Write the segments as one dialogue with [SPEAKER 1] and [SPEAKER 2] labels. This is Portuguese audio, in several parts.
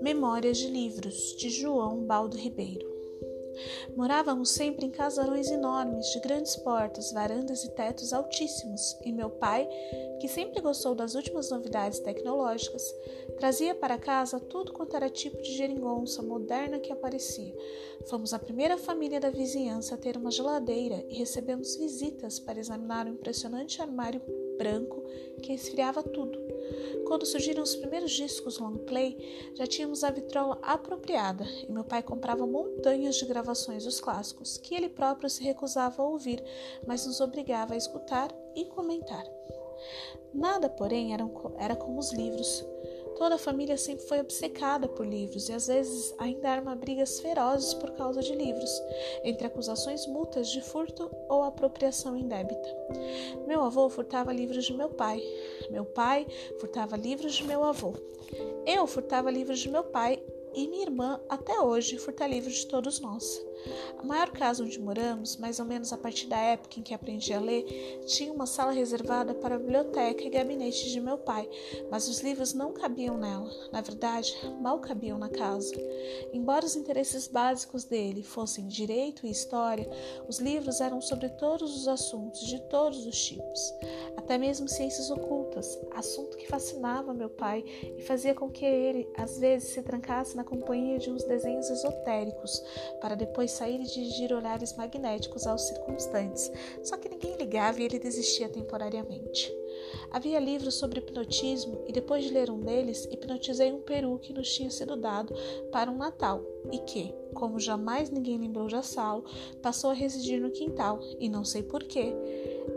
[SPEAKER 1] Memórias de Livros, de João Baldo Ribeiro. Morávamos sempre em casarões enormes, de grandes portas, varandas e tetos altíssimos, e meu pai, que sempre gostou das últimas novidades tecnológicas, trazia para casa tudo quanto era tipo de geringonça moderna que aparecia. Fomos a primeira família da vizinhança a ter uma geladeira e recebemos visitas para examinar o impressionante armário branco que esfriava tudo. Quando surgiram os primeiros discos long play, já tínhamos a vitrola apropriada e meu pai comprava montanhas de gravações dos clássicos, que ele próprio se recusava a ouvir, mas nos obrigava a escutar e comentar. Nada, porém, era, como os livros. Toda a família sempre foi obcecada por livros e às vezes ainda arma brigas ferozes por causa de livros, entre acusações mútuas de furto ou apropriação indébita. Meu avô furtava livros de meu pai, meu pai furtava livros de meu avô. Eu furtava livros de meu pai e minha irmã até hoje furta livros de todos nós. A maior casa onde moramos, mais ou menos a partir da época em que aprendi a ler, tinha uma sala reservada para a biblioteca e gabinete de meu pai, mas os livros não cabiam nela. Na verdade, mal cabiam na casa. Embora os interesses básicos dele fossem direito e história, os livros eram sobre todos os assuntos, de todos os tipos, até mesmo ciências ocultas, assunto que fascinava meu pai e fazia com que ele, às vezes, se trancasse na companhia de uns desenhos esotéricos, para depois sair e dirigir olhares magnéticos aos circunstantes, só que ninguém ligava e ele desistia temporariamente. Havia livros sobre hipnotismo e depois de ler um deles, hipnotizei um peru que nos tinha sido dado para um Natal e que, como jamais ninguém lembrou de assá-lo, passou a residir no quintal e não sei porquê,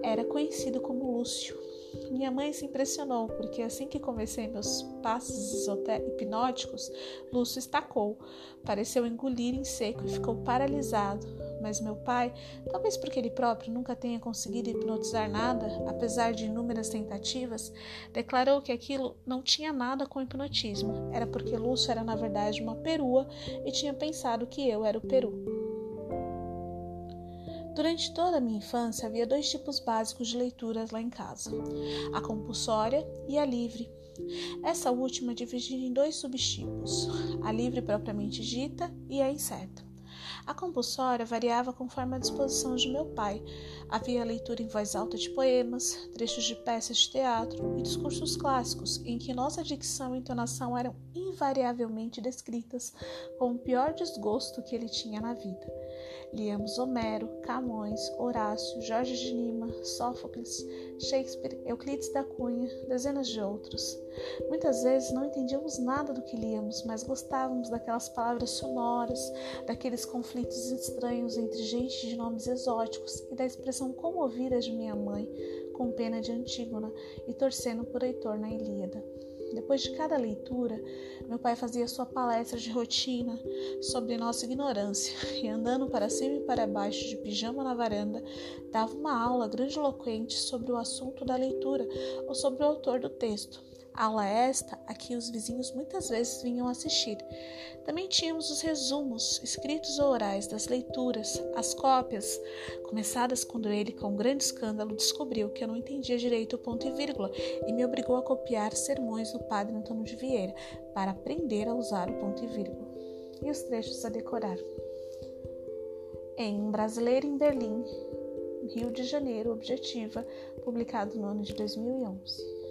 [SPEAKER 1] era conhecido como Lúcio. Minha mãe se impressionou, porque assim que comecei meus passos hipnóticos, Lúcio estacou, pareceu engolir em seco e ficou paralisado. Mas meu pai, talvez porque ele próprio nunca tenha conseguido hipnotizar nada, apesar de inúmeras tentativas, declarou que aquilo não tinha nada com hipnotismo. Era porque Lúcio era na verdade uma perua e tinha pensado que eu era o peru. Durante toda a minha infância havia dois tipos básicos de leituras lá em casa: a compulsória e a livre. Essa última é dividida em dois subtipos: a livre propriamente dita e a incerta. A compulsória variava conforme a disposição de meu pai. Havia leitura em voz alta de poemas, trechos de peças de teatro e discursos clássicos, em que nossa dicção e entonação eram invariavelmente descritas com o pior desgosto que ele tinha na vida. Líamos Homero, Camões, Horácio, Jorge de Lima, Sófocles, Shakespeare, Euclides da Cunha, dezenas de outros. Muitas vezes não entendíamos nada do que líamos, mas gostávamos daquelas palavras sonoras, daqueles conflitos estranhos entre gente de nomes exóticos e da expressão comovida de minha mãe, com pena de Antígona e torcendo por Heitor na Ilíada. Depois de cada leitura, meu pai fazia sua palestra de rotina sobre nossa ignorância e, andando para cima e para baixo de pijama na varanda, dava uma aula grandiloquente sobre o assunto da leitura ou sobre o autor do texto. Aula esta a que os vizinhos muitas vezes vinham assistir. Também tínhamos os resumos, escritos ou orais, das leituras, as cópias, começadas quando ele, com grande escândalo, descobriu que eu não entendia direito o ponto e vírgula e me obrigou a copiar sermões do padre Antônio de Vieira para aprender a usar o ponto e vírgula. E os trechos a decorar. Em Um Brasileiro em Berlim, Rio de Janeiro, Objetiva, publicado no ano de 2011.